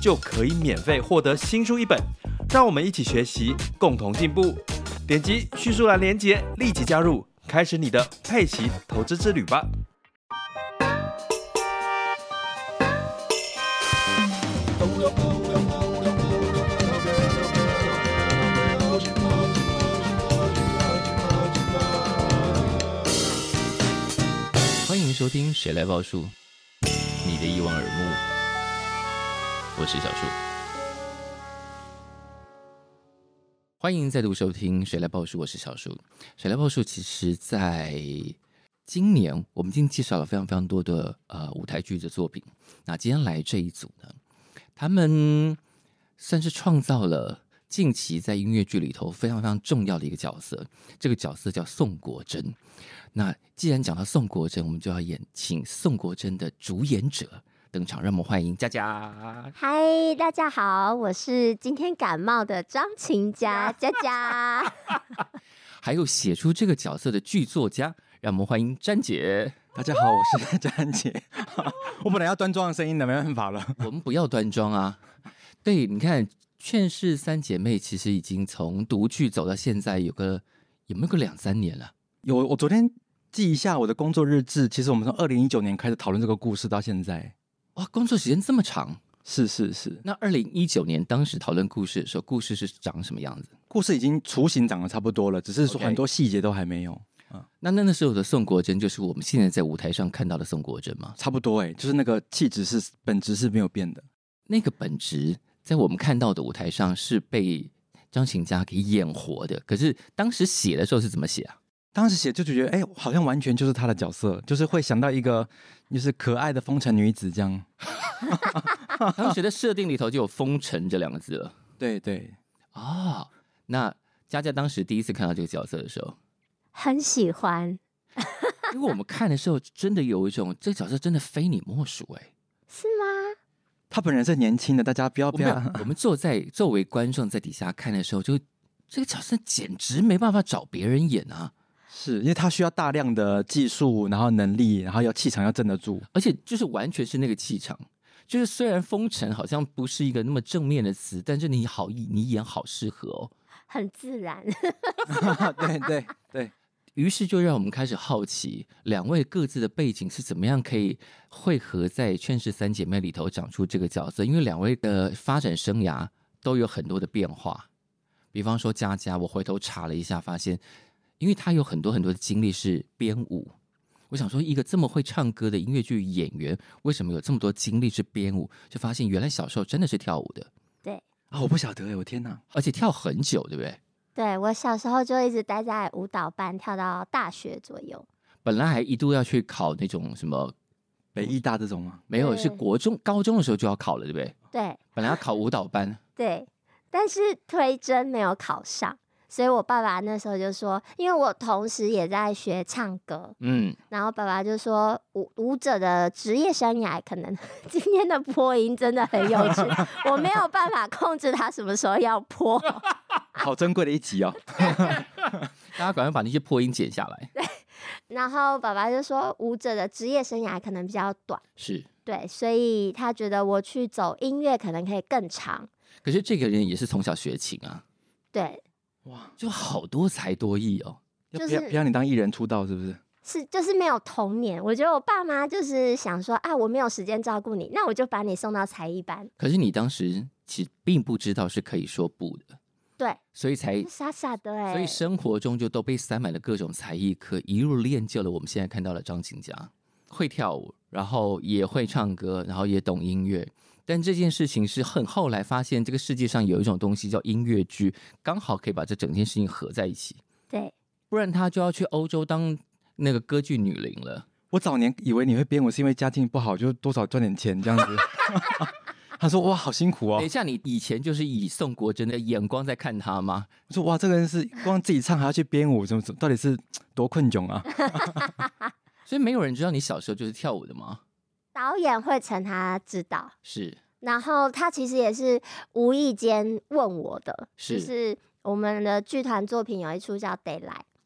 就可以免费获得新书一本。让我们一起学习，共同进步。点击叙述栏连接，立即加入，开始你的佩奇投资之旅吧！欢迎收听《谁来报数》，你的一望而目，我是小树。欢迎再度收听《谁来报数》，我是小树。《谁来报数》其实在今年，我们已经介绍了非常非常多的呃舞台剧的作品。那今天来这一组呢，他们算是创造了近期在音乐剧里头非常非常重要的一个角色。这个角色叫宋国珍。那既然讲到宋国珍，我们就要演请宋国珍的主演者。登场，让我们欢迎佳佳。嗨，大家好，我是今天感冒的张琴佳佳佳。还有写出这个角色的剧作家，让我们欢迎詹姐。大家好，我是詹姐。我本来要端庄的声音的，没办法了。我们不要端庄啊。对，你看《劝世三姐妹》其实已经从独剧走到现在，有个有没有个两三年了？有，我昨天记一下我的工作日志，其实我们从二零一九年开始讨论这个故事到现在。哇，工作时间这么长，是是是。那二零一九年当时讨论故事的时候，故事是长什么样子？故事已经雏形长得差不多了，只是说很多细节都还没有。嗯，那那那时候的宋国珍，就是我们现在在舞台上看到的宋国珍吗？差不多哎，就是那个气质是本质是没有变的。那个本质在我们看到的舞台上是被张琴佳给演活的，可是当时写的时候是怎么写啊？当时写就觉得，哎，好像完全就是他的角色，就是会想到一个就是可爱的风尘女子这样。当时的设定里头就有“风尘”这两个字了。对对啊、哦，那佳佳当时第一次看到这个角色的时候，很喜欢，因为我们看的时候真的有一种这个角色真的非你莫属，哎，是吗？他本人是年轻的，大家不要不要。我们坐在作为观众在底下看的时候，就这个角色简直没办法找别人演啊。是因为他需要大量的技术，然后能力，然后要气场要镇得住，而且就是完全是那个气场。就是虽然封尘好像不是一个那么正面的词，但是你好，你演好适合哦，很自然。对对对，于是就让我们开始好奇，两位各自的背景是怎么样可以汇合在《劝世三姐妹》里头长出这个角色？因为两位的发展生涯都有很多的变化。比方说佳佳，我回头查了一下，发现。因为他有很多很多的经历是编舞，我想说，一个这么会唱歌的音乐剧演员，为什么有这么多经历是编舞？就发现原来小时候真的是跳舞的。对啊、哦，我不晓得哎，我天哪！而且跳很久，对不对？对，我小时候就一直待在舞蹈班，跳到大学左右。本来还一度要去考那种什么北艺大这种吗？没有，是国中、高中的时候就要考了，对不对？对，本来要考舞蹈班。对，但是推甄没有考上。所以我爸爸那时候就说，因为我同时也在学唱歌，嗯，然后爸爸就说舞舞者的职业生涯可能 今天的破音真的很有趣，我没有办法控制他什么时候要破，好珍贵的一集哦，大家赶快把那些破音剪下来。对，然后爸爸就说舞者的职业生涯可能比较短，是对，所以他觉得我去走音乐可能可以更长。可是这个人也是从小学琴啊，对。哇，就好多才多艺哦！就是要不要你当艺人出道，是不是？是，就是没有童年。我觉得我爸妈就是想说啊，我没有时间照顾你，那我就把你送到才艺班。可是你当时其实并不知道是可以说不的，对，所以才傻傻的哎。所以生活中就都被塞满了各种才艺课，一路练就了我们现在看到的张琴佳，会跳舞，然后也会唱歌，然后也懂音乐。但这件事情是很后来发现，这个世界上有一种东西叫音乐剧，刚好可以把这整件事情合在一起。对，不然他就要去欧洲当那个歌剧女伶了。我早年以为你会编舞是因为家境不好，就多少赚点钱这样子。他说哇，好辛苦哦。等一下，你以前就是以宋国珍的眼光在看他吗？我说哇，这个人是光自己唱还要去编舞，怎么怎么，到底是多困窘啊？所以没有人知道你小时候就是跳舞的吗？导演会成他知道，是。然后他其实也是无意间问我的，是就是我们的剧团作品有一出叫《Daylight》，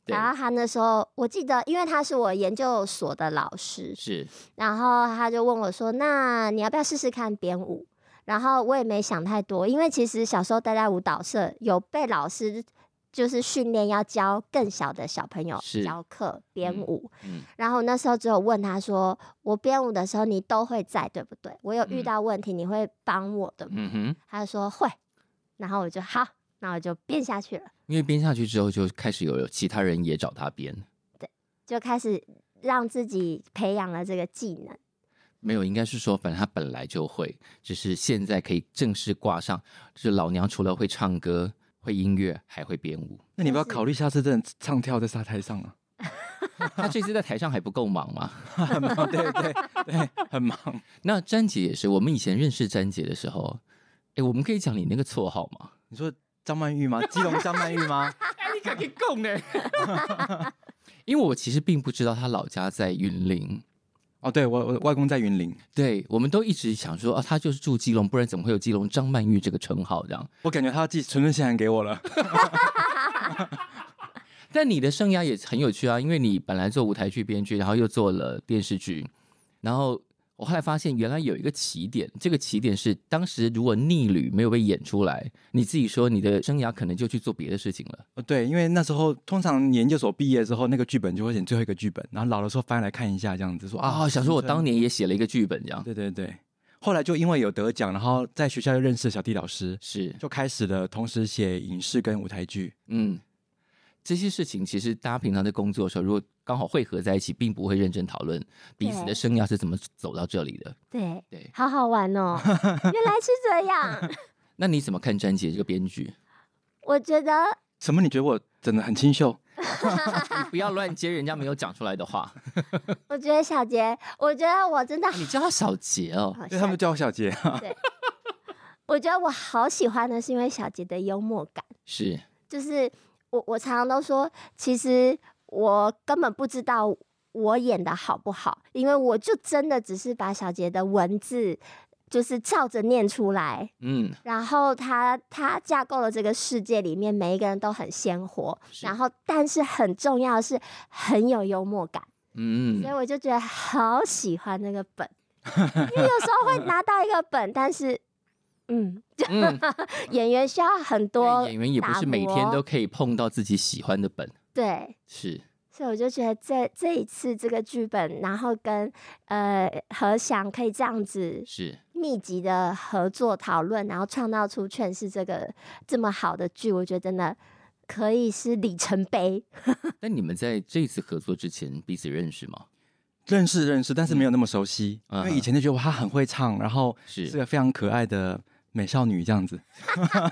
然后他那时候我记得，因为他是我研究所的老师，是，然后他就问我说：“那你要不要试试看编舞？”然后我也没想太多，因为其实小时候待在舞蹈社，有被老师。就是训练要教更小的小朋友教课编舞，嗯嗯、然后那时候只有问他说：“我编舞的时候你都会在对不对？我有遇到问题你会帮我的吗？”嗯、哼他就说会，然后我就好，那我就编下去了。因为编下去之后就开始有有其他人也找他编，对，就开始让自己培养了这个技能。没有，应该是说反正他本来就会，只是现在可以正式挂上。就是老娘除了会唱歌。会音乐还会编舞，那你不要考虑下次真的唱跳在沙滩上啊？他这次在台上还不够忙吗？很忙，对对对，很忙。那詹姐也是，我们以前认识詹姐的时候，哎，我们可以讲你那个绰号吗？你说张曼玉吗？基隆张曼玉吗？哎，你可以讲呢。因为我其实并不知道她老家在云林。哦，对我我外公在云林，对，我们都一直想说啊，他就是住基隆，不然怎么会有基隆张曼玉这个称号？这样，我感觉他要寄存证信函给我了。但你的生涯也很有趣啊，因为你本来做舞台剧编剧，然后又做了电视剧，然后。我后来发现，原来有一个起点，这个起点是当时如果逆旅没有被演出来，你自己说你的生涯可能就去做别的事情了。呃，对，因为那时候通常研究所毕业之后，那个剧本就会演最后一个剧本，然后老的时候翻来看一下，这样子说啊，想说我当年也写了一个剧本，这样。对对对。后来就因为有得奖，然后在学校又认识小弟老师，是就开始了同时写影视跟舞台剧。嗯。这些事情其实大家平常在工作的时候，如果刚好汇合在一起，并不会认真讨论彼此的生涯是怎么走到这里的。对对，好好玩哦，原来是这样。那你怎么看詹姐这个编剧？我觉得什么？你觉得我真的很清秀？你 不要乱接人家没有讲出来的话。我觉得小杰，我觉得我真的，你叫他小杰哦，对，他们叫我小杰。对，我觉得我好喜欢的是因为小杰的幽默感，是就是。我我常常都说，其实我根本不知道我演的好不好，因为我就真的只是把小杰的文字就是照着念出来，嗯，然后他他架构了这个世界里面每一个人都很鲜活，然后但是很重要的是很有幽默感，嗯，所以我就觉得好喜欢那个本，因为有时候会拿到一个本，但是。嗯，嗯 演员需要很多，演员也不是每天都可以碰到自己喜欢的本。对，是，所以我就觉得这这一次这个剧本，然后跟呃何翔可以这样子是密集的合作讨论，然后创造出劝世这个这么好的剧，我觉得真的可以是里程碑。那你们在这次合作之前彼此认识吗？认识认识，但是没有那么熟悉，嗯、因为以前就觉得他很会唱，然后是个非常可爱的。美少女这样子，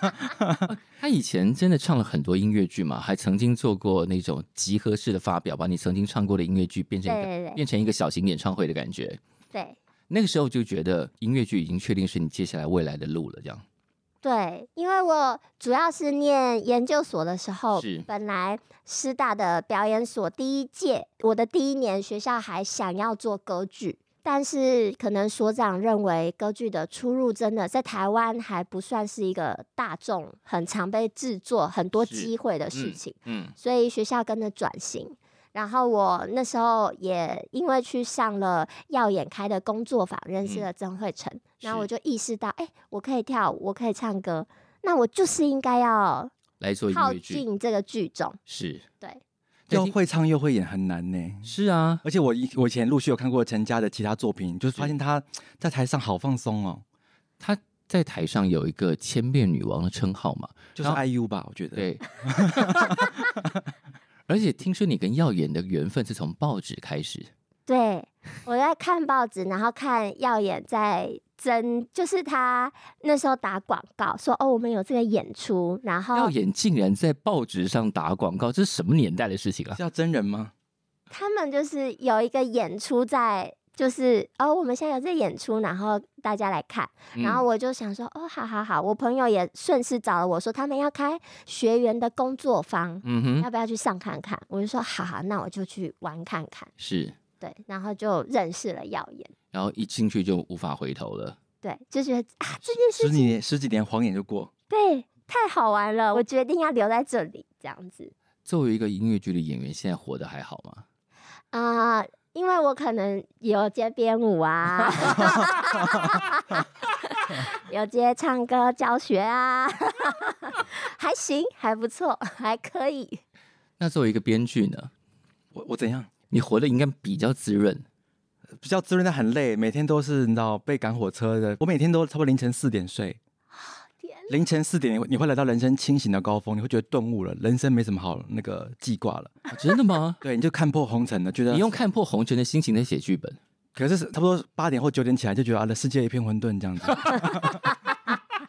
他以前真的唱了很多音乐剧嘛，还曾经做过那种集合式的发表，把你曾经唱过的音乐剧变成一个对对对变成一个小型演唱会的感觉。对，那个时候就觉得音乐剧已经确定是你接下来未来的路了，这样。对，因为我主要是念研究所的时候，是本来师大的表演所第一届，我的第一年学校还想要做歌剧。但是可能所长认为歌剧的出入真的在台湾还不算是一个大众很常被制作很多机会的事情，嗯，嗯，所以学校跟着转型。然后我那时候也因为去上了耀眼开的工作坊，认识了曾慧成，嗯、然后我就意识到，哎是，我可以跳舞，我可以唱歌，那我就是应该要来做靠近这个剧种，是对。又会唱又会演很难呢。是啊，而且我以我以前陆续有看过陈家的其他作品，就是发现他 在台上好放松哦。他在台上有一个千变女王的称号嘛，就是 IU 吧，我觉得。对。而且听说你跟耀眼的缘分是从报纸开始。对，我在看报纸，然后看耀眼在。真就是他那时候打广告说哦，我们有这个演出，然后耀眼竟然在报纸上打广告，这是什么年代的事情啊？叫真人吗？他们就是有一个演出在，就是哦，我们现在有这演出，然后大家来看，然后我就想说，哦，好好好，我朋友也顺势找了我说，他们要开学员的工作坊，嗯哼，要不要去上看看？我就说，好好，那我就去玩看看。是，对，然后就认识了耀眼，然后一进去就无法回头了。对，就觉得啊，这件事十几年十几年晃眼就过，对，太好玩了，我决定要留在这里，这样子。作为一个音乐剧的演员，现在活得还好吗？啊、呃。因为我可能有接编舞啊，有接唱歌教学啊，还行，还不错，还可以。那作为一个编剧呢？我我怎样？你活得应该比较滋润，比较滋润，但很累，每天都是你知道被赶火车的。我每天都差不多凌晨四点睡。凌晨四点，你会来到人生清醒的高峰，你会觉得顿悟了，人生没什么好那个记挂了。啊，真的吗？对，你就看破红尘了，觉得你用看破红尘的心情在写剧本。可是差不多八点或九点起来，就觉得啊，的世界一片混沌这样子。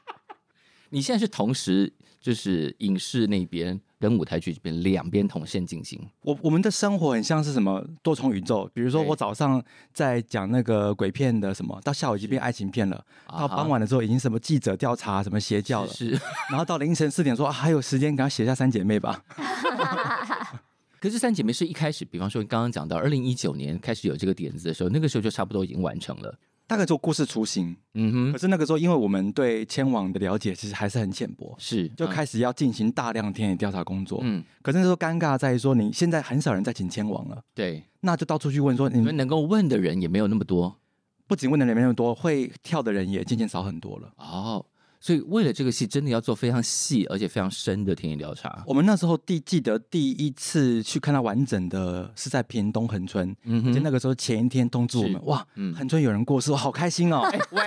你现在是同时就是影视那边跟舞台剧这边两边同线进行。我我们的生活很像是什么多重宇宙，比如说我早上在讲那个鬼片的什么，到下午已经变爱情片了，到傍晚的时候已经什么记者调查什么邪教了，是，然后到凌晨四点说、啊、还有时间，赶快写下三姐妹吧。可是三姐妹是一开始，比方说刚刚讲到二零一九年开始有这个点子的时候，那个时候就差不多已经完成了。大概做故事雏形，嗯哼。可是那个时候，因为我们对千王的了解其实还是很浅薄，是就开始要进行大量田野调查工作。嗯。可是那时候尴尬在于说，你现在很少人在请千王了，对。那就到处去问说，你们能够问的人也没有那么多，不仅问的人没那么多，会跳的人也渐渐少很多了。哦。所以为了这个戏，真的要做非常细而且非常深的田野调查。我们那时候第记得第一次去看到完整的，是在屏东恒春。嗯哼，就那个时候前一天通知我们，哇，嗯，恒春有人过世，我好开心哦。喂，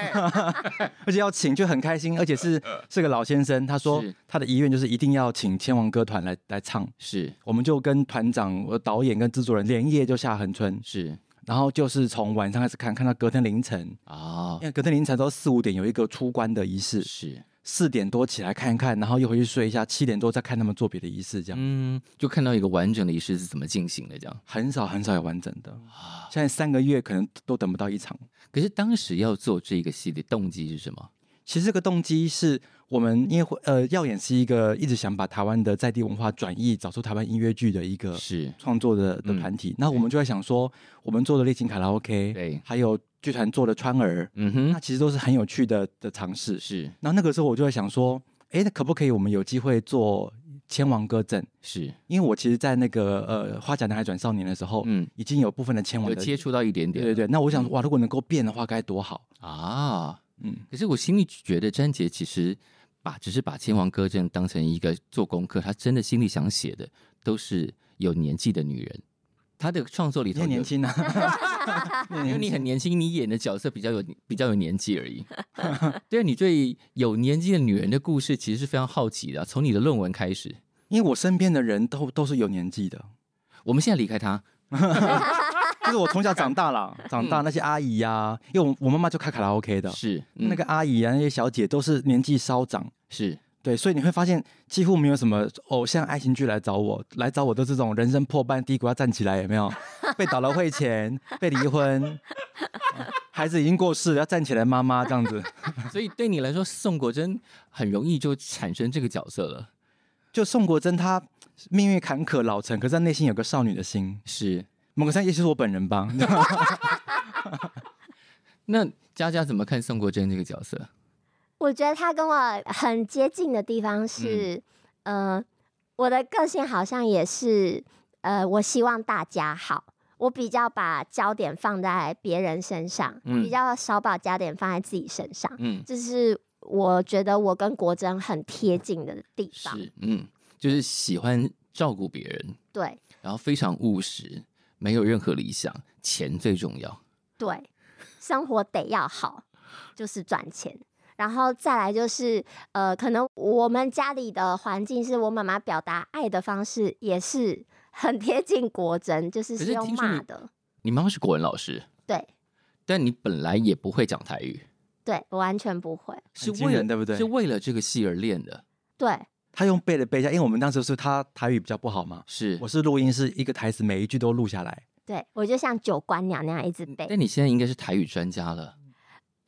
而且要请就很开心，而且是 是个老先生，他说他的遗愿就是一定要请千王歌团来来唱。是，我们就跟团长、导演跟制作人连夜就下恒春。是。然后就是从晚上开始看，看到隔天凌晨啊，哦、因为隔天凌晨都四五点有一个出关的仪式，是。四点多起来看一看，然后又回去睡一下，七点多再看他们做别的仪式，这样，嗯，就看到一个完整的仪式是怎么进行的，这样。很少很少有完整的，啊、现在三个月可能都等不到一场。可是当时要做这个戏的动机是什么？其实这个动机是我们因为呃，耀眼是一个一直想把台湾的在地文化转译，找出台湾音乐剧的一个是创作的的团体。那、嗯、我们就在想说，我们做的丽琴卡拉 OK，对，还有剧团做的川儿，嗯哼，那其实都是很有趣的的尝试。是，那那个时候我就在想说，哎，那可不可以我们有机会做千王歌阵？是因为我其实，在那个呃花甲男孩转少年的时候，嗯，已经有部分的千王的接触到一点点，对对对。那我想，哇，如果能够变的话，该多好啊！嗯，可是我心里觉得詹杰其实把只是把千王歌阵当成一个做功课，他真的心里想写的都是有年纪的女人。他的创作里头年轻啊，因为你很年轻，你演的角色比较有比较有年纪而已。对啊，你对有年纪的女人的故事其实是非常好奇的啊，从你的论文开始，因为我身边的人都都是有年纪的。我们现在离开他。就是我从小长大了，长大那些阿姨呀、啊，因为我我妈妈就开卡拉 OK 的，是、嗯、那个阿姨啊，那些小姐都是年纪稍长，是对，所以你会发现几乎没有什么偶像爱情剧来找我，来找我都是这种人生破半低谷要站起来，有没有？被倒了会钱，被离婚，孩子已经过世要站起来，妈妈这样子。所以对你来说，宋国珍很容易就产生这个角色了。就宋国珍，她命运坎坷老成，可是她内心有个少女的心，是。某个山，也许是我本人吧。那佳佳怎么看宋国珍这个角色？我觉得他跟我很接近的地方是，嗯、呃，我的个性好像也是，呃，我希望大家好，我比较把焦点放在别人身上，嗯、比较少把焦点放在自己身上。嗯，这是我觉得我跟国珍很贴近的地方。是，嗯，就是喜欢照顾别人，对，然后非常务实。没有任何理想，钱最重要。对，生活得要好，就是赚钱。然后再来就是，呃，可能我们家里的环境是我妈妈表达爱的方式也是很贴近国珍，就是是用骂的。你妈妈是国文老师，对，但你本来也不会讲台语，对，我完全不会，是为了对不对？是为了这个戏而练的，对。他用背的背下，因为我们当时是他台语比较不好嘛，是，我是录音是一个台词每一句都录下来，对，我就像九官鸟那样一直背。那你现在应该是台语专家了。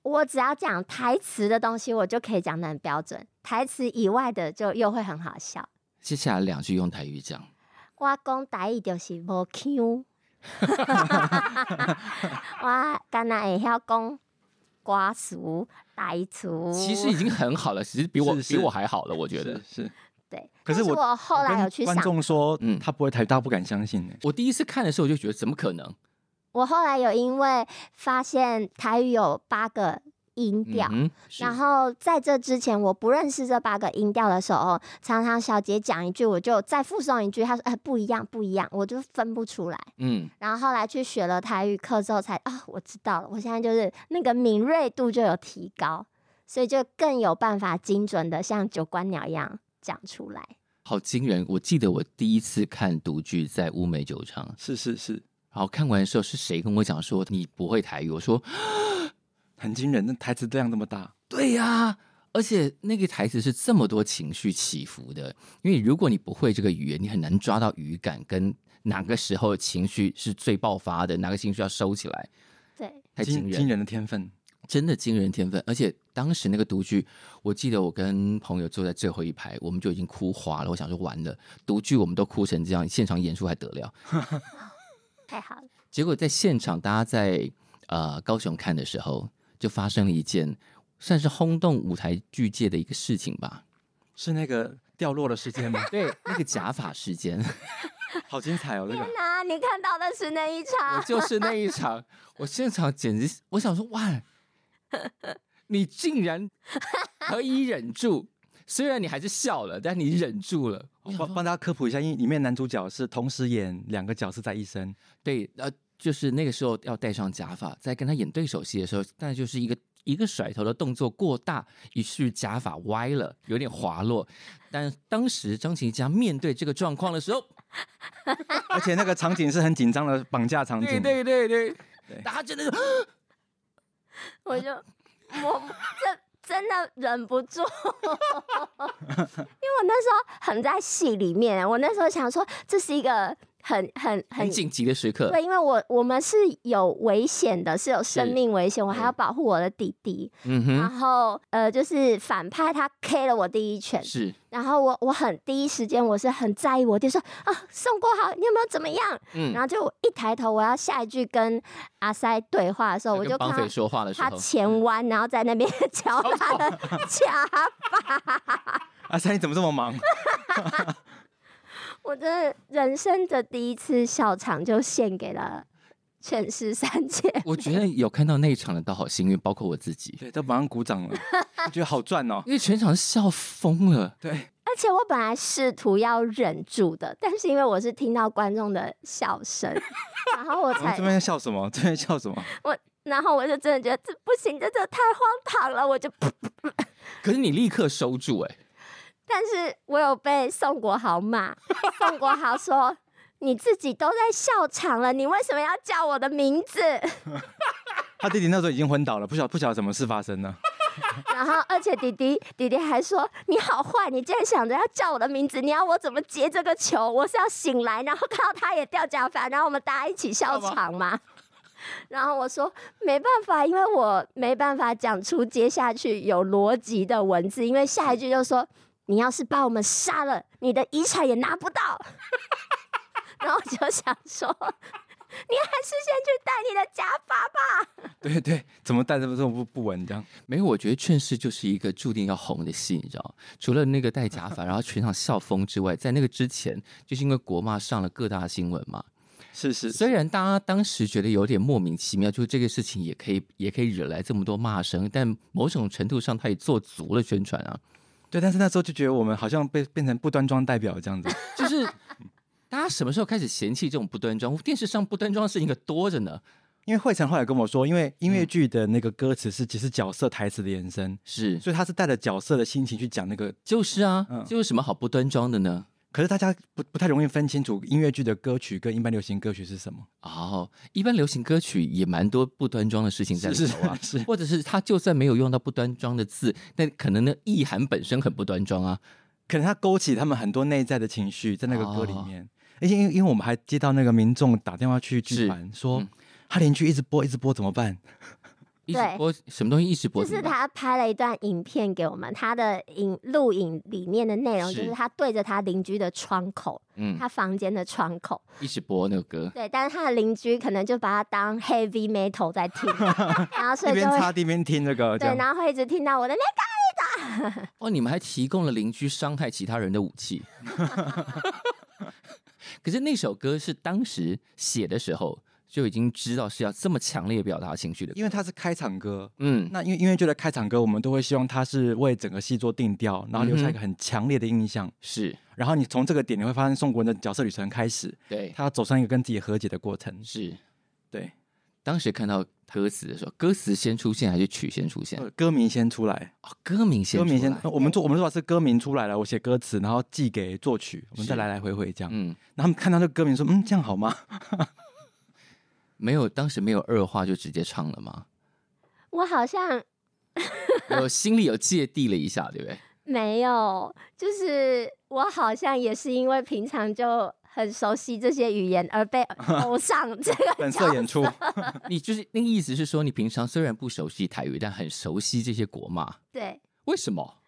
我只要讲台词的东西，我就可以讲得很标准。台词以外的就又会很好笑。接下来两句用台语讲。我讲台语就是无 Q。我刚才会晓讲瓜熟台词。其实已经很好了，其实比我是是比我还好了，我觉得是。是对，可是我，是我后来有去想，观众说，嗯，他不会台，大家不敢相信呢。我第一次看的时候，我就觉得怎么可能？我后来有因为发现台语有八个音调，嗯、然后在这之前我不认识这八个音调的时候，常常小杰讲一句，我就再附送一句，他说：“哎，不一样，不一样。”我就分不出来。嗯，然后后来去学了台语课之后才，才、哦、啊，我知道了。我现在就是那个敏锐度就有提高，所以就更有办法精准的像九官鸟一样讲出来。好惊人！我记得我第一次看独剧在乌梅酒厂，是是是。然后看完的时候，是谁跟我讲说你不会台语？我说很惊人，那台词量这么大。对呀、啊，而且那个台词是这么多情绪起伏的。因为如果你不会这个语言，你很难抓到语感跟哪个时候情绪是最爆发的，哪个情绪要收起来。对，太惊人，惊人的天分，真的惊人天分。而且当时那个独剧，我记得我跟朋友坐在最后一排，我们就已经哭花了。我想说完了，独剧我们都哭成这样，现场演出还得了？太好了！结果在现场，大家在呃高雄看的时候，就发生了一件算是轰动舞台剧界的一个事情吧？是那个掉落的事件吗？对，那个假发事件，好精彩哦！那个天哪，你看到的是那一场？我就是那一场，我现场简直，我想说，哇，你竟然可以忍住。虽然你还是笑了，但你忍住了。帮帮大家科普一下，因为里面男主角是同时演两个角色在一身。对，呃，就是那个时候要戴上假发，在跟他演对手戏的时候，但就是一个一个甩头的动作过大，于是假发歪了，有点滑落。但当时张琪佳面对这个状况的时候，而且那个场景是很紧张的绑架场景。对对对对，大家真的就，我就我这。真的忍不住，因为我那时候很在戏里面，我那时候想说这是一个。很很很紧急的时刻，对，因为我我们是有危险的，是有生命危险，我还要保护我的弟弟。嗯哼，然后呃，就是反派他 K 了我第一拳，是，然后我我很第一时间我是很在意，我弟说啊，宋国豪，你有没有怎么样？嗯，然后就一抬头，我要下一句跟阿塞对话的时候，我就跟绑匪说话的时候，他前弯，然后在那边 敲他的 假发。阿塞，你怎么这么忙？我的人生的第一次笑场就献给了全世三姐。我觉得有看到那一场的都好幸运，包括我自己，对，都马上鼓掌了。我觉得好赚哦，因为全场笑疯了。对，而且我本来试图要忍住的，但是因为我是听到观众的笑声，然后我才这边笑什么？这边笑什么？我然后我就真的觉得这不行，这这太荒唐了，我就。可是你立刻收住哎、欸。但是我有被宋国豪骂，宋国豪说：“你自己都在笑场了，你为什么要叫我的名字？” 他弟弟那时候已经昏倒了，不晓不晓得什么事发生呢。然后，而且弟弟弟弟还说：“你好坏，你竟然想着要叫我的名字，你要我怎么接这个球？我是要醒来，然后看到他也掉假发，然后我们大家一起笑场吗？” 然后我说：“没办法，因为我没办法讲出接下去有逻辑的文字，因为下一句就说。”你要是把我们杀了，你的遗产也拿不到。然后我就想说，你还是先去戴你的假发吧。对对，怎么戴这么这么不不稳这样？没有，我觉得劝世就是一个注定要红的戏，你知道？除了那个戴假发，然后全场笑疯之外，在那个之前，就是因为国骂上了各大新闻嘛。是是，虽然大家当时觉得有点莫名其妙，就是这个事情也可以也可以惹来这么多骂声，但某种程度上，他也做足了宣传啊。对，但是那时候就觉得我们好像被变成不端庄代表这样子，就是大家什么时候开始嫌弃这种不端庄？电视上不端庄的事情可多着呢。因为慧成后来跟我说，因为音乐剧的那个歌词是只是角色台词的延伸，是，所以他是带着角色的心情去讲那个，就是啊，这、嗯、有什么好不端庄的呢？可是大家不不太容易分清楚音乐剧的歌曲跟一般流行歌曲是什么哦。一般流行歌曲也蛮多不端庄的事情在里头啊，是，是，是，或者是他就算没有用到不端庄的字，但可能呢意涵本身很不端庄啊，可能他勾起他们很多内在的情绪在那个歌里面。哦、而且因为因为我们还接到那个民众打电话去剧团说，嗯、他邻居一直播一直播怎么办？一直播什么东西？一直播就是他拍了一段影片给我们，他的影录影里面的内容就是他对着他邻居的窗口，嗯，他房间的窗口一直播那个歌。对，但是他的邻居可能就把他当 heavy metal 在听，然后所以就一边擦地边听这个，对，然后会一直听到我的那个的。哦，你们还提供了邻居伤害其他人的武器。可是那首歌是当时写的时候。就已经知道是要这么强烈表达情绪的，因为它是开场歌。嗯，那因为因为觉得开场歌，我们都会希望它是为整个戏做定调，然后留下一个很强烈的印象。是、嗯，然后你从这个点你会发现宋国的角色旅程开始，对，他走上一个跟自己和解的过程。是，对。当时看到歌词的时候，歌词先出现还是曲先出现？歌名先出来。哦，歌名先，歌名先。我们做我们做法是歌名出来了，我写歌词，然后寄给作曲，我们再来来回回这样。嗯，然后他们看到这个歌名说，嗯，这样好吗？没有，当时没有二话就直接唱了吗？我好像 我心里有芥蒂了一下，对不对？没有，就是我好像也是因为平常就很熟悉这些语言而被 偶上这个本色演出。你就是那个意思是说，你平常虽然不熟悉台语，但很熟悉这些国骂。对，为什么？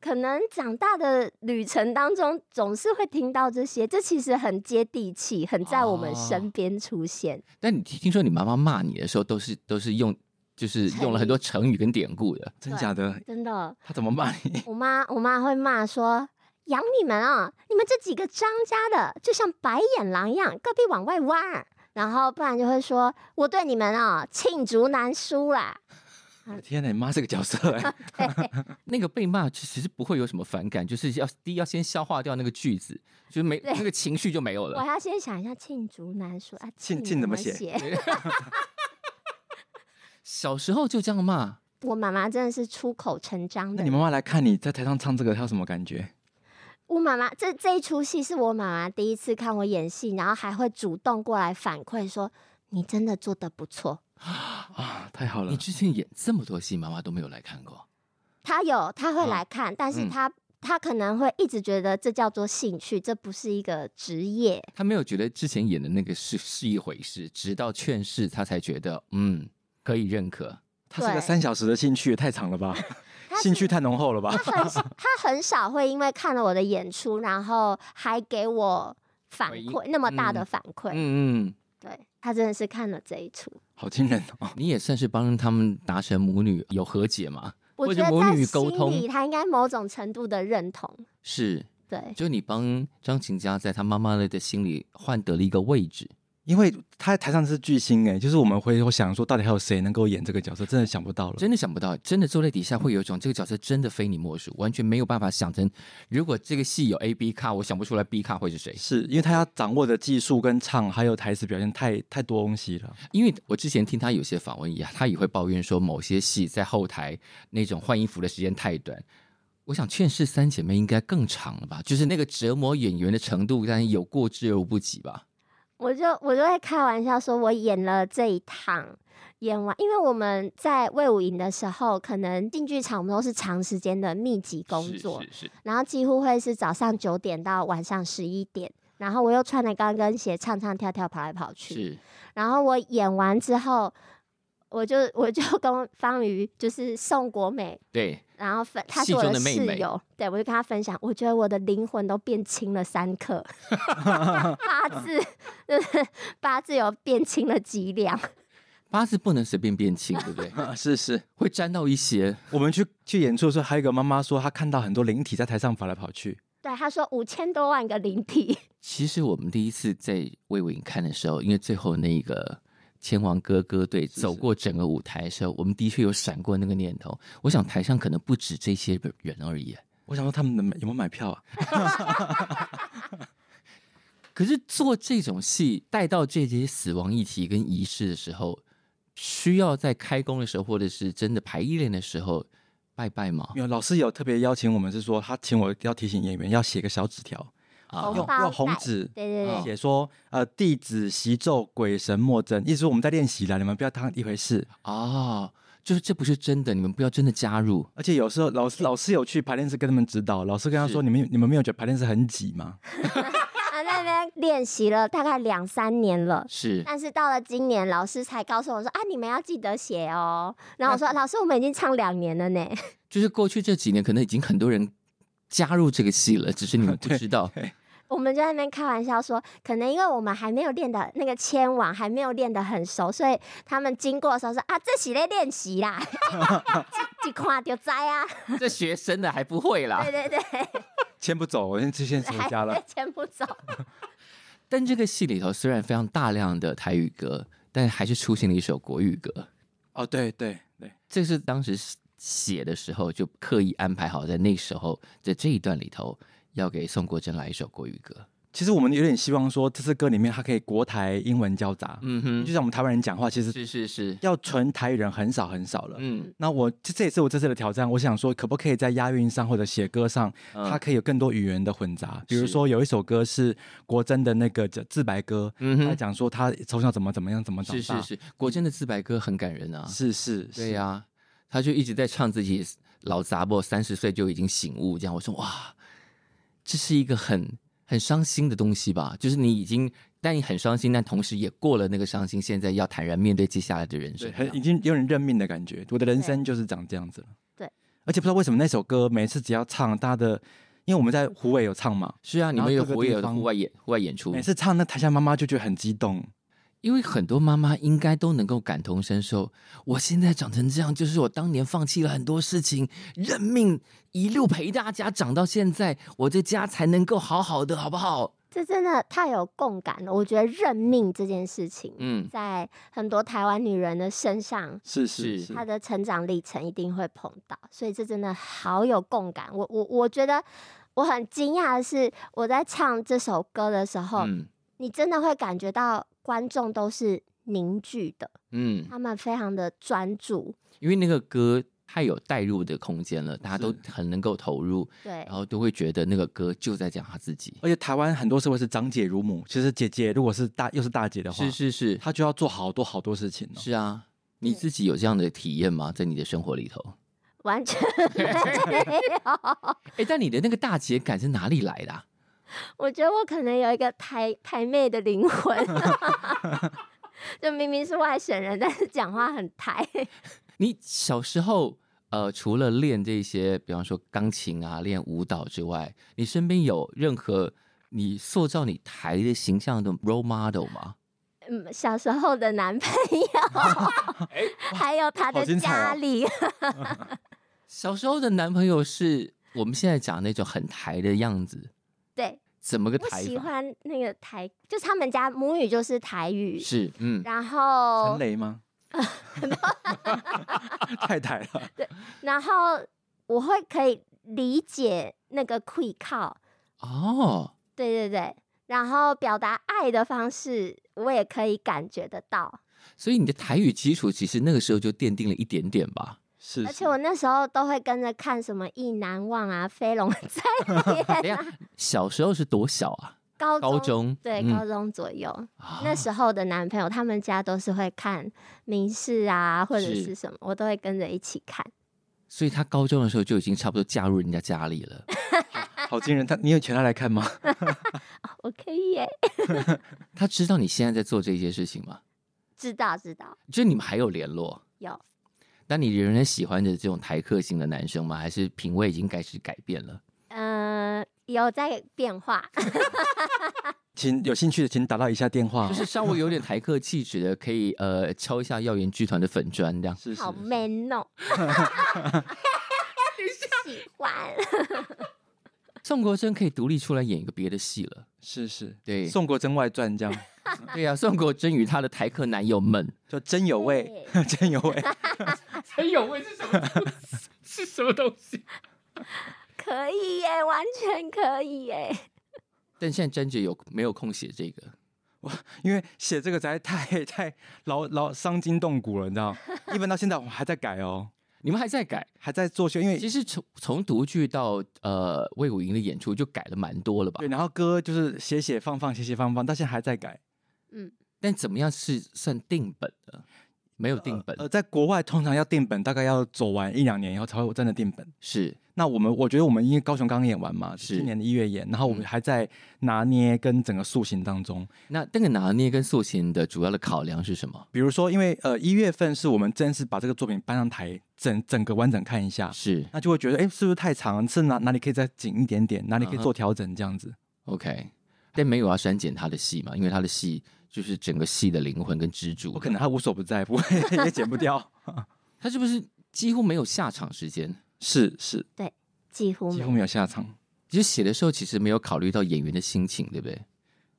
可能长大的旅程当中，总是会听到这些，这其实很接地气，很在我们身边出现。哦、但你听说你妈妈骂你的时候，都是都是用，就是用了很多成语跟典故的，真假的？真的。她怎么骂你？我妈，我妈会骂说：“养你们啊，你们这几个张家的，就像白眼狼一样，个屁往外挖。”然后不然就会说：“我对你们啊，罄竹难书啦。”天哪，你妈这个角色哎 那个被骂其实不会有什么反感，就是要第一要先消化掉那个句子，就是没那个情绪就没有了。我要先想一下罄竹难书啊，罄罄怎么写？小时候就这样骂，我妈妈真的是出口成章的。那你妈妈来看你在台上唱这个，她有什么感觉？我妈妈这这一出戏是我妈妈第一次看我演戏，然后还会主动过来反馈说：“你真的做的不错。”啊，太好了！你之前演这么多戏，妈妈都没有来看过。他有，他会来看，啊、但是他、嗯、他可能会一直觉得这叫做兴趣，这不是一个职业。他没有觉得之前演的那个是是一回事，直到劝世，他才觉得嗯可以认可。他是个三小时的兴趣也太长了吧？兴趣太浓厚了吧？他很他很少会因为看了我的演出，然后还给我反馈那么大的反馈。嗯嗯。嗯对，他真的是看了这一出，好惊人哦！你也算是帮他们达成母女有和解嘛？我觉得母女沟通，他应该某种程度的认同。是，对，就你帮张琴佳在他妈妈的心里换得了一个位置。因为他在台上是巨星哎，就是我们会想说，到底还有谁能够演这个角色？真的想不到了，真的想不到，真的坐在底下会有一种这个角色真的非你莫属，完全没有办法想成，如果这个戏有 A、B 卡，我想不出来 B 卡会是谁。是因为他要掌握的技术跟唱，还有台词表现太太多东西了。因为我之前听他有些访问也，他也会抱怨说，某些戏在后台那种换衣服的时间太短。我想《劝世三姐妹》应该更长了吧？就是那个折磨演员的程度，但有过之而无不及吧。我就我就会开玩笑说，我演了这一趟，演完，因为我们在魏武营的时候，可能进剧场我们都是长时间的密集工作，是是是，然后几乎会是早上九点到晚上十一点，然后我又穿着高跟鞋唱唱跳跳跑来跑去，是，然后我演完之后。我就我就 跟方瑜，就是宋国美，对，然后分，他是我的室友，妹妹对，我就跟他分享，我觉得我的灵魂都变轻了三克，八字就是八字有变轻了几两，八字不能随便变轻，对不对？是是，会沾到一些。我们去去演出的时候，还有一个妈妈说，她看到很多灵体在台上跑来跑去，对，她说五千多万个灵体。其实我们第一次在魏武营看的时候，因为最后那个。千王哥哥队走过整个舞台的时候，我们的确有闪过那个念头。我想台上可能不止这些人而已。我想说他们能有没有买票啊？可是做这种戏，带到这些死亡议题跟仪式的时候，需要在开工的时候，或者是真的排练的时候拜拜吗？没有，老师有特别邀请我们，是说他请我要提醒演员要写个小纸条。用用红纸，对对对，写说呃弟子习咒鬼神莫争，意思说我们在练习了，你们不要当一回事啊，就是这不是真的，你们不要真的加入。而且有时候老师老师有去排练室跟他们指导，老师跟他说，你们你们没有觉得排练室很挤吗？啊，在那边练习了大概两三年了，是。但是到了今年，老师才告诉我说啊，你们要记得写哦。然后我说，老师，我们已经唱两年了呢。就是过去这几年，可能已经很多人加入这个戏了，只是你们不知道。我们就在那边开玩笑说，可能因为我们还没有练的那个牵网还没有练得很熟，所以他们经过的时候说啊，这是在练习啦，一看就知啊。这学生的还不会啦。对对对，牵不走，我先先回家了。牵不走。但这个戏里头虽然非常大量的台语歌，但还是出现了一首国语歌。哦，对对对，这是当时写的时候就刻意安排好，在那时候在这一段里头。要给宋国珍来一首国语歌。其实我们有点希望说，这次歌里面它可以国台英文交杂。嗯哼，就像我们台湾人讲话，其实是是是，要纯台语人很少很少了。嗯，那我这也是我这次的挑战。我想说，可不可以在押韵上或者写歌上，它可以有更多语言的混杂？比如说有一首歌是国珍的那个自白歌，嗯哼，他讲说他从小怎么怎么样怎么长大。是是是，国珍的自白歌很感人啊。是是，对呀，他就一直在唱自己老杂货，三十岁就已经醒悟，这样我说哇。这是一个很很伤心的东西吧？就是你已经，但你很伤心，但同时也过了那个伤心，现在要坦然面对接下来的人生，很已经有点认命的感觉。我的人生就是长这样子了。对，而且不知道为什么那首歌每次只要唱，大家的，因为我们在湖尾有唱嘛，是啊，你们有湖尾有户外演户外演出，每次唱那台下妈妈就觉得很激动。因为很多妈妈应该都能够感同身受，我现在长成这样，就是我当年放弃了很多事情，认命一路陪大家长到现在，我这家才能够好好的，好不好？这真的太有共感了。我觉得认命这件事情，嗯，在很多台湾女人的身上，是是是，她的成长历程一定会碰到，所以这真的好有共感。我我我觉得我很惊讶的是，我在唱这首歌的时候，嗯，你真的会感觉到。观众都是凝聚的，嗯，他们非常的专注，因为那个歌太有代入的空间了，大家都很能够投入，对，然后都会觉得那个歌就在讲他自己。而且台湾很多时候是长姐如母，其实姐姐如果是大又是大姐的话，是是是，她就要做好多好多事情。是啊，你自己有这样的体验吗？在你的生活里头，完全没有。哎，但你的那个大姐感是哪里来的啊？我觉得我可能有一个台台妹的灵魂，就明明是外省人，但是讲话很台。你小时候呃，除了练这些，比方说钢琴啊、练舞蹈之外，你身边有任何你塑造你台的形象的 role model 吗？嗯，小时候的男朋友，还有他的家里。哦、小时候的男朋友是我们现在讲那种很台的样子。对，怎么个台？我喜欢那个台，就是他们家母语就是台语，是嗯，然后陈雷吗？太台了。对，然后我会可以理解那个气口哦，对对对，然后表达爱的方式，我也可以感觉得到。所以你的台语基础其实那个时候就奠定了一点点吧。是，是，而且我那时候都会跟着看什么《意难忘》啊，《飞龙在 天》啊。小时候是多小啊？高中，高中对，嗯、高中左右。啊、那时候的男朋友，他们家都是会看民视啊，或者是什么，我都会跟着一起看。所以他高中的时候就已经差不多嫁入人家家里了。好惊人！他，你有请他来看吗？我可以耶。他知道你现在在做这些事情吗？知道，知道。就你们还有联络？有。那你仍然喜欢着这种台客型的男生吗？还是品味已经开始改变了？嗯、呃，有在变化。请有兴趣的，请打到以下电话，就是稍微有点台客气质的，可以呃敲一下耀眼剧团的粉砖，这样。是是是好 man 哦！喜欢。宋国珍可以独立出来演一个别的戏了。是是，对，《宋国珍外传》这样。对呀、啊，宋国珍与他的台客男友们，就真有味，真有味，真有味是什么？是什么东西？可以耶，完全可以耶。但现在珍姐有没有空写这个？哇，因为写这个实在太太劳劳伤筋动骨了，你知道？一般到现在我还在改哦。你们还在改，还在做秀，因为其实从从独剧到呃魏武营的演出就改了蛮多了吧？对，然后歌就是写写放放写写放放，到现在还在改。嗯，但怎么样是算定本的？没有定本。呃，在国外通常要定本，大概要走完一两年以后才会真的定本。是。那我们我觉得我们因为高雄刚演完嘛，是今年的一月演，然后我们还在拿捏跟整个塑形当中。嗯、那那个拿捏跟塑形的主要的考量是什么？比如说，因为呃一月份是我们正式把这个作品搬上台，整整个完整看一下，是，那就会觉得哎，是不是太长？是哪哪里可以再紧一点点？哪里可以做调整？这样子。Uh -huh. OK，但没有要删减他的戏嘛？因为他的戏就是整个戏的灵魂跟支柱。我可能他无所不在，不会 也剪不掉。他是不是几乎没有下场时间？是是，对。几乎几乎没有下场。其实写的时候，其实没有考虑到演员的心情，对不对？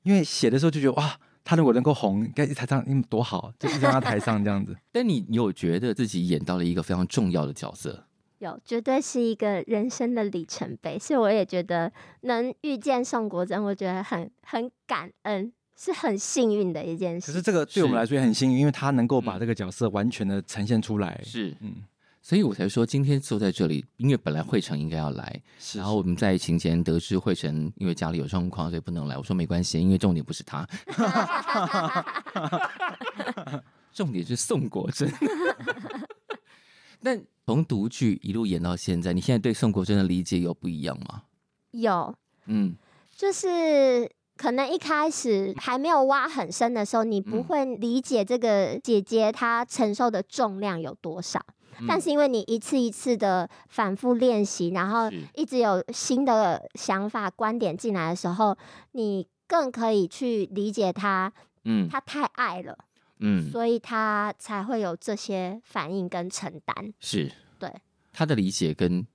因为写的时候就觉得哇，他如果能够红，在台上多好，就是在他台上这样子。但你有觉得自己演到了一个非常重要的角色？有，绝对是一个人生的里程碑。所以我也觉得能遇见宋国珍，我觉得很很感恩，是很幸运的一件事。可是这个对我们来说也很幸运，因为他能够把这个角色完全的呈现出来。是，嗯。所以我才说今天坐在这里，因为本来惠成应该要来，然后我们在行前得知惠成因为家里有状况，所以不能来。我说没关系，因为重点不是他，重点是宋国珍。但从独剧一路演到现在，你现在对宋国珍的理解有不一样吗？有，嗯，就是可能一开始还没有挖很深的时候，你不会理解这个姐姐她承受的重量有多少。但是因为你一次一次的反复练习，然后一直有新的想法、观点进来的时候，你更可以去理解他。嗯，他太爱了，嗯，所以他才会有这些反应跟承担。是，对他的理解跟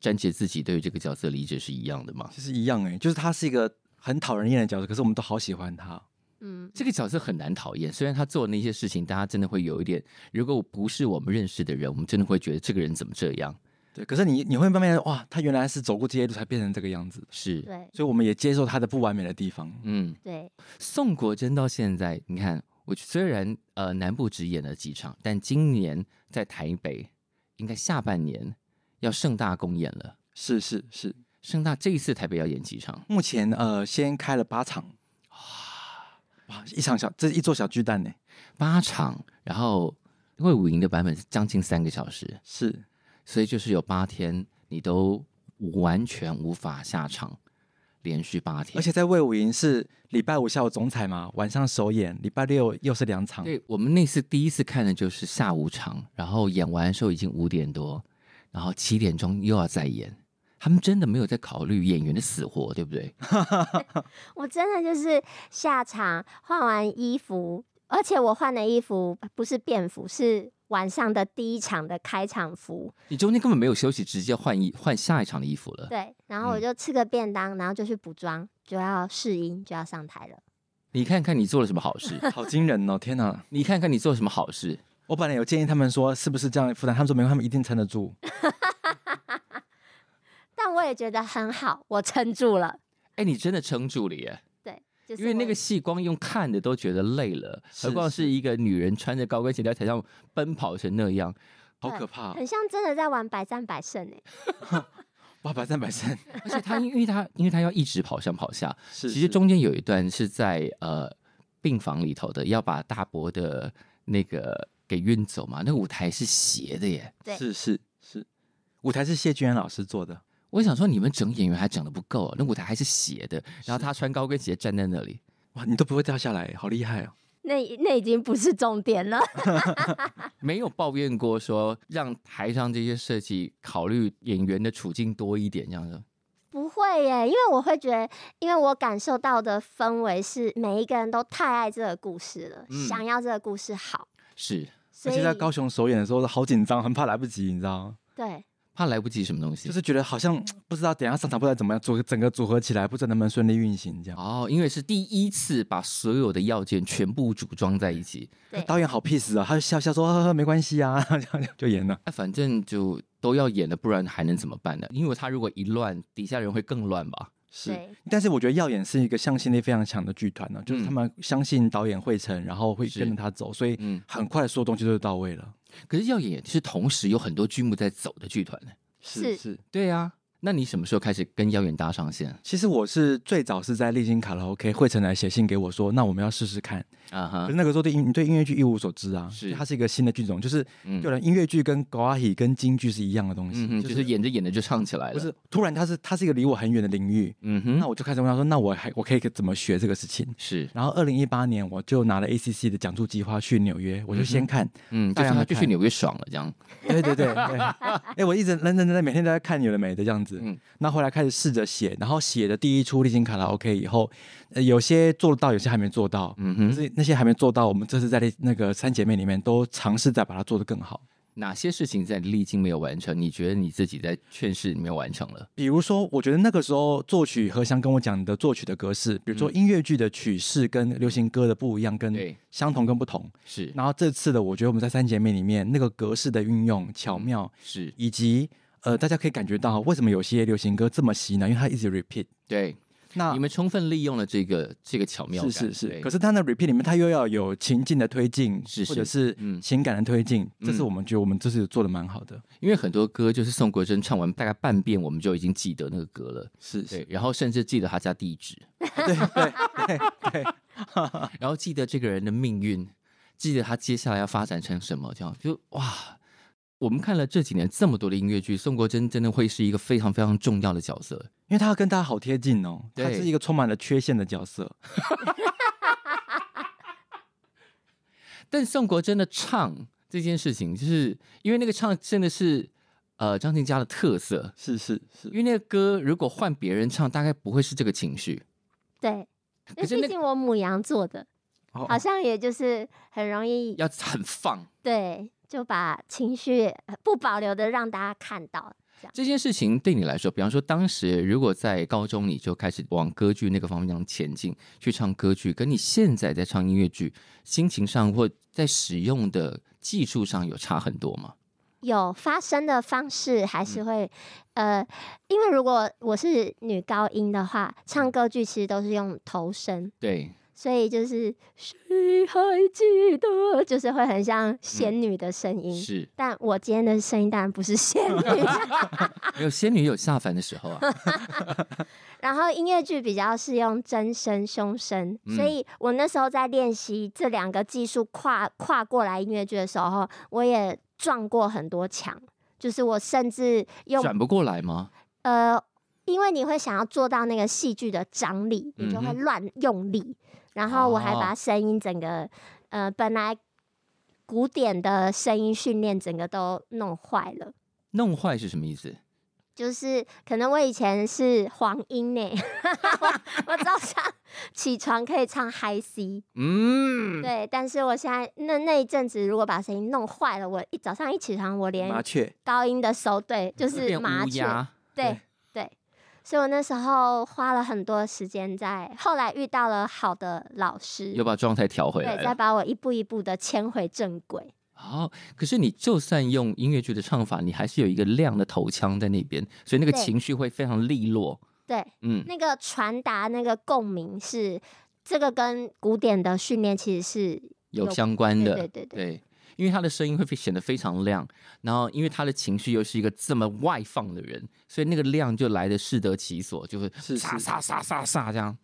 詹杰自己对于这个角色的理解是一样的吗？其实一样哎、欸，就是他是一个很讨人厌的角色，可是我们都好喜欢他。嗯，这个角色很难讨厌。虽然他做的那些事情，大家真的会有一点，如果不是我们认识的人，我们真的会觉得这个人怎么这样？对，可是你你会慢慢哇，他原来是走过这些路才变成这个样子。是，对，所以我们也接受他的不完美的地方。嗯，对。宋国珍到现在，你看，我虽然呃南部只演了几场，但今年在台北，应该下半年要盛大公演了。是是是，盛大这一次台北要演几场？目前呃先开了八场。哇哇，一场小，这是一座小巨蛋呢，八场，然后因为武营的版本是将近三个小时，是，所以就是有八天你都完全无法下场，连续八天，而且在魏武营是礼拜五下午总彩嘛，晚上首演，礼拜六又是两场。对，我们那次第一次看的就是下午场，然后演完的时候已经五点多，然后七点钟又要再演。他们真的没有在考虑演员的死活，对不对？我真的就是下场换完衣服，而且我换的衣服不是便服，是晚上的第一场的开场服。你中间根本没有休息，直接换衣换下一场的衣服了。对，然后我就吃个便当，然后就去补妆，就要试音，就要上台了。你看看你做了什么好事，好惊人哦！天哪，你看看你做了什么好事。我本来有建议他们说，是不是这样负担？他们说没有，他们一定撑得住。但我也觉得很好，我撑住了。哎、欸，你真的撑住了耶！对，就是因为那个戏光用看的都觉得累了，何况是。一个女人穿着高跟鞋在台上奔跑成那样，好可怕，很像真的在玩百战百胜哎！哇，百战百胜！而且他因为他因为他要一直跑上跑下，是其实中间有一段是在呃病房里头的，要把大伯的那个给运走嘛，那个舞台是斜的耶，对，是是是，舞台是谢君安老师做的。我想说，你们整演员还整的不够啊，那舞台还是斜的，然后他穿高跟鞋站在那里，哇，你都不会掉下来，好厉害哦！那那已经不是重点了 没有抱怨过说让台上这些设计考虑演员的处境多一点这样子。不会耶，因为我会觉得，因为我感受到的氛围是每一个人都太爱这个故事了，嗯、想要这个故事好，是。而且在高雄首演的时候，好紧张，很怕来不及，你知道吗？对。怕来不及什么东西，就是觉得好像 不知道等下上场不知道怎么样组整个组合起来，不知道能不能顺利运行这样。哦，因为是第一次把所有的要件全部组装在一起。对，导演好 peace 啊，他就笑笑说呵呵没关系啊，这样就演了。那反正就都要演了，不然还能怎么办呢？因为他如果一乱，底下人会更乱吧。是，但是我觉得耀眼是一个向心力非常强的剧团呢，就是他们相信导演会成，然后会跟着他走，所以很快所有东西都到位了。可是耀眼是同时有很多剧目在走的剧团呢。是是，对呀、啊。那你什么时候开始跟妖演搭上线？其实我是最早是在丽晶卡拉 OK，惠成来写信给我说，那我们要试试看啊哈。可是那个时候对音你对音乐剧一无所知啊，是它是一个新的剧种，就是有人音乐剧跟歌仔戏跟京剧是一样的东西，嗯、就是演着演着就唱起来了。不是，突然它是它是一个离我很远的领域，嗯哼。那我就开始问他说，那我还我可以怎么学这个事情？是。然后二零一八年我就拿了 ACC 的讲座计划去纽约，我就先看，嗯，就让他就去纽约爽了这样。对对对对。哎，我一直认认真真每天都在看有的没的这样子，嗯。那后来。开始试着写，然后写的第一出《丽晶卡拉 OK》以后，呃，有些做到，有些还没做到。嗯哼，是那些还没做到，我们这次在那个三姐妹里面都尝试在把它做得更好。哪些事情在丽晶没有完成？你觉得你自己在劝世里面完成了？比如说，我觉得那个时候作曲何翔跟我讲的作曲的格式，比如说音乐剧的曲式跟流行歌的不一样，跟相同跟不同是。然后这次的，我觉得我们在三姐妹里面那个格式的运用巧妙是，以及。呃，大家可以感觉到为什么有些流行歌这么洗脑，因为它一直 repeat。对，那你们充分利用了这个这个巧妙感。是是是。可是它那 repeat 里面，它又要有情境的推进，或者是情感的推进，嗯、这是我们觉得我们这次做的蛮好的。因为很多歌就是宋国珍唱完大概半遍，我们就已经记得那个歌了。是是。然后甚至记得他家地址。对对对对。然后记得这个人的命运，记得他接下来要发展成什么，这样就哇。我们看了这几年这么多的音乐剧，宋国珍真的会是一个非常非常重要的角色，因为他跟大家好贴近哦，他是一个充满了缺陷的角色。但宋国珍的唱这件事情，就是因为那个唱真的是呃张静佳的特色，是是是，因为那个歌如果换别人唱，大概不会是这个情绪。对，可是毕竟我母羊做的，好像也就是很容易要很放。对。就把情绪不保留的让大家看到这件事情对你来说，比方说当时如果在高中你就开始往歌剧那个方向前进，去唱歌剧，跟你现在在唱音乐剧，心情上或在使用的技术上有差很多吗？有，发声的方式还是会，嗯、呃，因为如果我是女高音的话，唱歌剧其实都是用头声。对。所以就是谁还记得，就是会很像仙女的声音。嗯、是，但我今天的声音当然不是仙女。没有仙女有下凡的时候啊。然后音乐剧比较是用真声、胸声，嗯、所以我那时候在练习这两个技术跨跨过来音乐剧的时候，我也撞过很多墙。就是我甚至用转不过来吗？呃，因为你会想要做到那个戏剧的张力，你就会乱用力。嗯然后我还把声音整个，哦、呃，本来古典的声音训练整个都弄坏了。弄坏是什么意思？就是可能我以前是黄音呢，我早上 起床可以唱 high C，嗯，对。但是我现在那那一阵子，如果把声音弄坏了，我一早上一起床，我连麻雀高音的收对，就是麻雀，对。所以我那时候花了很多时间在，后来遇到了好的老师，又把状态调回来，对，再把我一步一步的牵回正轨。好、哦，可是你就算用音乐剧的唱法，你还是有一个亮的头腔在那边，所以那个情绪会非常利落。对，嗯，那个传达那个共鸣是这个跟古典的训练其实是有，有相关的，对对对，对。对因为他的声音会显得非常亮，然后因为他的情绪又是一个这么外放的人，所以那个亮就来的适得其所，就会沙沙沙沙沙这样，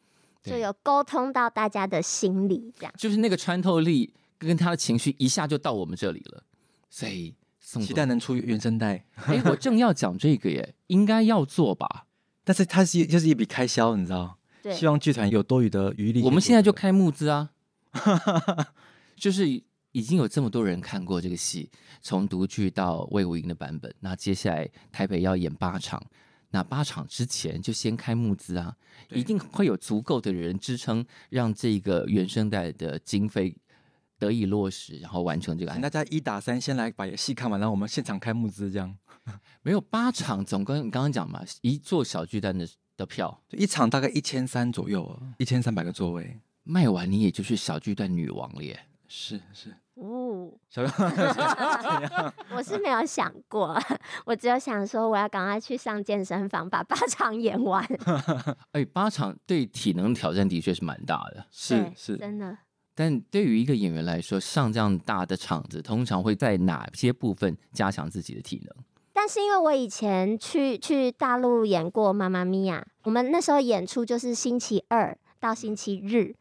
就有沟通到大家的心里，这样就是那个穿透力跟他的情绪一下就到我们这里了，所以期待能出原声带。哎，我正要讲这个耶，应该要做吧？但是它是就是一笔开销，你知道？对，希望剧团有多余的余力，我们现在就开募资啊，就是。已经有这么多人看过这个戏，从独剧到魏无营的版本。那接下来台北要演八场，那八场之前就先开募资啊，一定会有足够的人支撑，让这个原声带的经费得以落实，然后完成这个案。大家一打三，先来把戏看完，然后我们现场开募资，这样。没有八场，总共你刚刚讲嘛，一座小巨蛋的的票，一场大概一千三左右啊，一千三百个座位卖完，你也就是小巨蛋女王了耶。是是。哦，我是没有想过，我只有想说我要赶快去上健身房把八场演完。哎，八场对体能挑战的确是蛮大的，是是真的。但对于一个演员来说，上这样大的场子，通常会在哪些部分加强自己的体能？但但是因为我以前去去大陆演过《妈妈咪呀》，我们那时候演出就是星期二到星期日，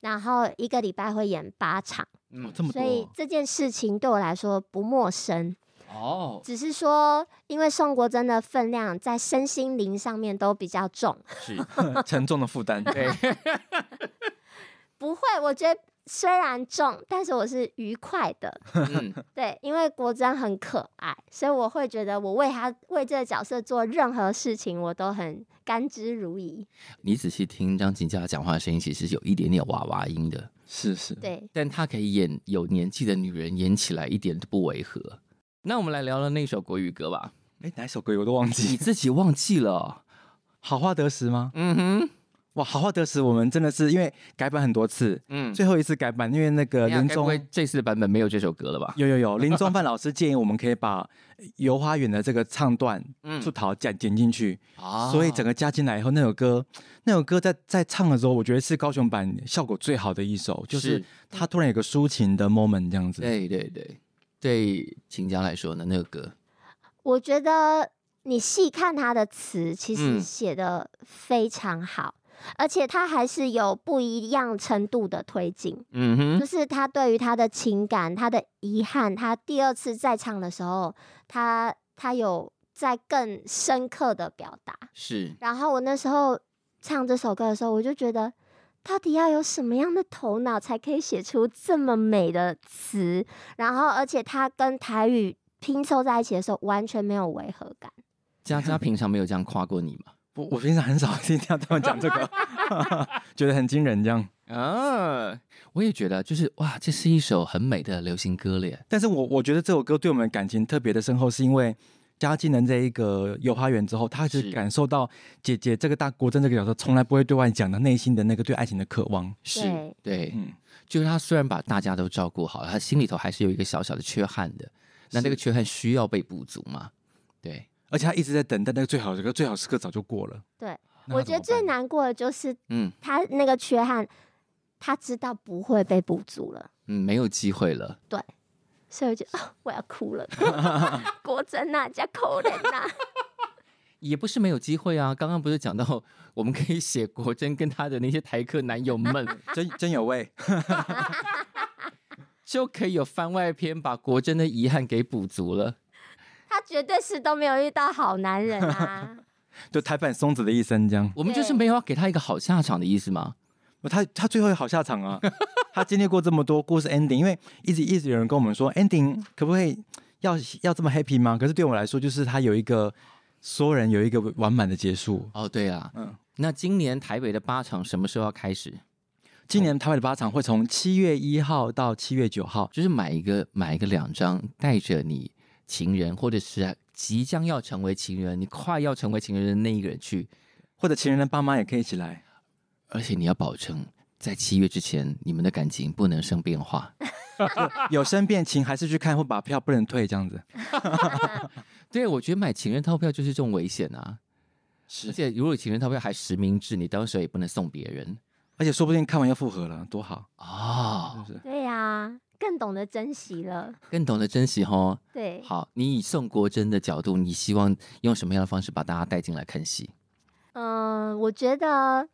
然后一个礼拜会演八场，嗯，这么多，所以这件事情对我来说不陌生。哦，只是说，因为宋国珍的分量在身心灵上面都比较重，是 沉重的负担。对，不会，我觉得虽然重，但是我是愉快的。嗯、对，因为国珍很可爱，所以我会觉得我为他为这个角色做任何事情，我都很甘之如饴。你仔细听张琴佳讲话的声音，其实有一点点娃娃音的，是是，对，但他可以演有年纪的女人，演起来一点都不违和。那我们来聊聊那首国语歌吧。哎，哪一首歌我都忘记，你自己忘记了？好话得时吗？嗯哼，哇，好话得时，我们真的是因为改版很多次，嗯，最后一次改版，因为那个林宗，这次的版本没有这首歌了吧？有有有，林中范老师建议我们可以把《游花园》的这个唱段，嗯，出逃剪剪进去，啊，所以整个加进来以后，那首歌，那首歌在在唱的时候，我觉得是高雄版效果最好的一首，就是。他突然有个抒情的 moment 这样子，对对对。对秦江来说呢，那个歌，我觉得你细看他的词，其实写的非常好，嗯、而且他还是有不一样程度的推进。嗯哼，就是他对于他的情感、他的遗憾，他第二次再唱的时候，他他有在更深刻的表达。是，然后我那时候唱这首歌的时候，我就觉得。到底要有什么样的头脑才可以写出这么美的词？然后，而且它跟台语拼凑在一起的时候，完全没有违和感。佳佳平常没有这样夸过你吗？我我平常很少听到他们讲这个 觉得很惊人。这样啊，我也觉得，就是哇，这是一首很美的流行歌咧。但是我我觉得这首歌对我们感情特别的深厚，是因为。加进了这一个游花园之后，他是感受到姐姐这个大国珍这个角色从来不会对外讲的内心的那个对爱情的渴望。是对，嗯，就是他虽然把大家都照顾好了，他心里头还是有一个小小的缺憾的。那那个缺憾需要被补足嘛？对，而且他一直在等待那个最好的时刻，最好时刻早就过了。对，我觉得最难过的就是，嗯，他那个缺憾，他知道不会被补足了，嗯，没有机会了。对。所以我就 哦，我要哭了。国珍呐，加可怜呐，也不是没有机会啊。刚刚不是讲到，我们可以写国珍跟他的那些台客男友们，真真有味，就可以有番外篇，把国珍的遗憾给补足了。他绝对是都没有遇到好男人啊，就台版松子的一生这样。我们就是没有要给他一个好下场的意思吗？他他最后有好下场啊！他经历过这么多故事 ending，因为一直一直有人跟我们说 ending 可不可以要要这么 happy 吗？可是对我来说，就是他有一个所有人有一个完满的结束。哦，对啊，嗯。那今年台北的八场什么时候要开始？今年台北的八场会从七月一号到七月九号，就是买一个买一个两张，带着你情人或者是即将要成为情人，你快要成为情人的那一个人去，或者情人的爸妈也可以一起来。而且你要保证，在七月之前，你们的感情不能生变化。有生变情，还是去看，或把票不能退，这样子。对，我觉得买情人套票就是这种危险啊。是，而且如果情人套票还实名制，你到时候也不能送别人。而且说不定看完要复合了，多好啊！是不是？对呀、啊，更懂得珍惜了。更懂得珍惜哦。对。好，你以宋国珍的角度，你希望用什么样的方式把大家带进来看戏？嗯、呃，我觉得。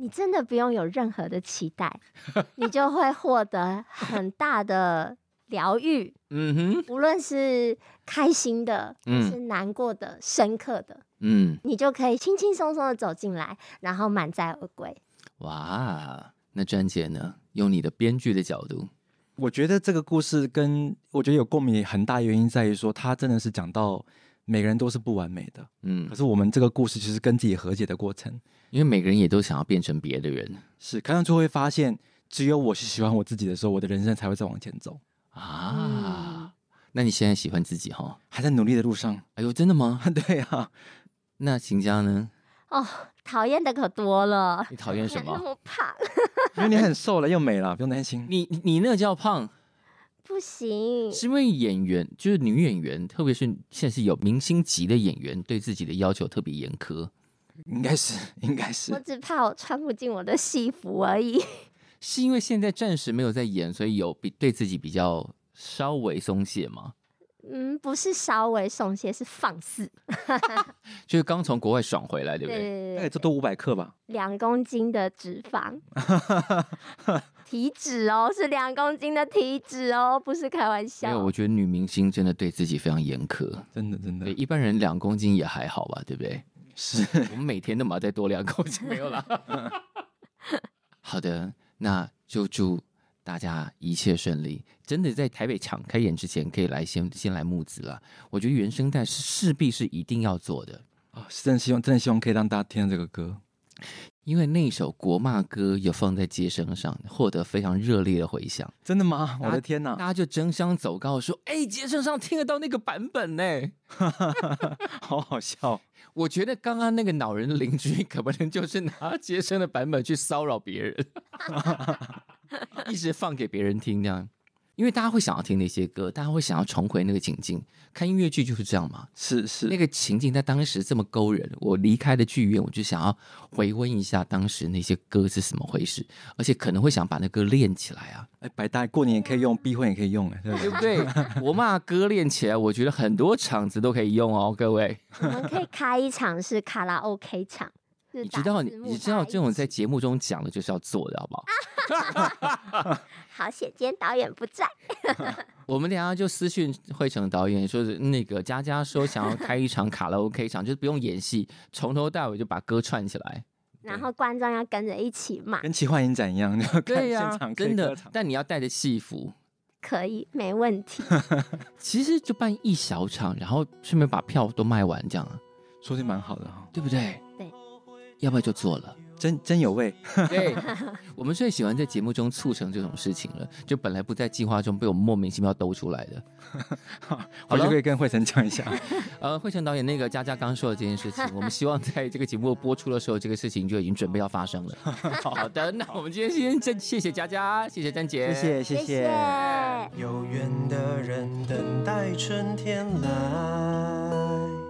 你真的不用有任何的期待，你就会获得很大的疗愈。嗯哼，无论是开心的，还是难过的、嗯、深刻的，嗯，你就可以轻轻松松的走进来，然后满载而归。哇，那詹姐呢？用你的编剧的角度，我觉得这个故事跟我觉得有共鸣很大原因在于说，他真的是讲到每个人都是不完美的，嗯，可是我们这个故事其实跟自己和解的过程。因为每个人也都想要变成别的人，是看到最后会发现，只有我是喜欢我自己的时候，我的人生才会再往前走啊。嗯、那你现在喜欢自己哈？还在努力的路上。哎呦，真的吗？对啊。那秦家呢？哦，讨厌的可多了。你讨厌什么？那么胖。因为你很瘦了，又美了，不用担心。你你那个叫胖？不行。是因为演员就是女演员，特别是现在是有明星级的演员，对自己的要求特别严苛。应该是，应该是。我只怕我穿不进我的戏服而已。是因为现在暂时没有在演，所以有比对自己比较稍微松懈吗？嗯，不是稍微松懈，是放肆。就是刚从国外爽回来，对不对？对，大概这都五百克吧。两公斤的脂肪，体脂哦，是两公斤的体脂哦，不是开玩笑。没有，我觉得女明星真的对自己非常严苛，真的真的。对一般人两公斤也还好吧，对不对？是我们每天都嘛再多两公斤，没有啦。好的，那就祝。大家一切顺利，真的在台北场开演之前，可以来先先来募资了。我觉得原声带是势必是一定要做的啊！真的希望，真的希望可以让大家听到这个歌，因为那首国骂歌有放在街声上，获得非常热烈的回响。真的吗？我的天哪！大家就争相走告说：“哎，街声上听得到那个版本呢，好好笑。”我觉得刚刚那个恼人的邻居，可不能就是拿街声的版本去骚扰别人。一直放给别人听，这样，因为大家会想要听那些歌，大家会想要重回那个情境。看音乐剧就是这样嘛，是是，那个情境在当时这么勾人，我离开了剧院，我就想要回温一下当时那些歌是怎么回事，而且可能会想把那歌练起来啊。哎，百大过年也可以用，闭婚也可以用，对不对？对不对？我骂歌练起来，我觉得很多场子都可以用哦，各位。我们可以开一场是卡拉 OK 场。你知道，你你知道这种在节目中讲的就是要做的，好不好？好险，今天导演不在。我们等下就私讯惠成导演，说是那个佳佳说想要开一场卡拉 OK 场，就是不用演戏，从头到尾就把歌串起来，然后观众要跟着一起骂，跟奇幻影展一样。对呀、啊，真的。但你要带着戏服，可以，没问题。其实就办一小场，然后顺便把票都卖完，这样说的蛮好的哈，对不对？要不要就做了？真真有味。对，我们最喜欢在节目中促成这种事情了，就本来不在计划中，被我们莫名其妙兜出来的。我就可以跟慧成讲一下。呃，慧成导演，那个佳佳刚说的这件事情，我们希望在这个节目播出的时候，这个事情就已经准备要发生了。好的，那我们今天先谢谢谢佳佳，谢谢詹姐，谢谢谢谢。有缘的人等待春天来。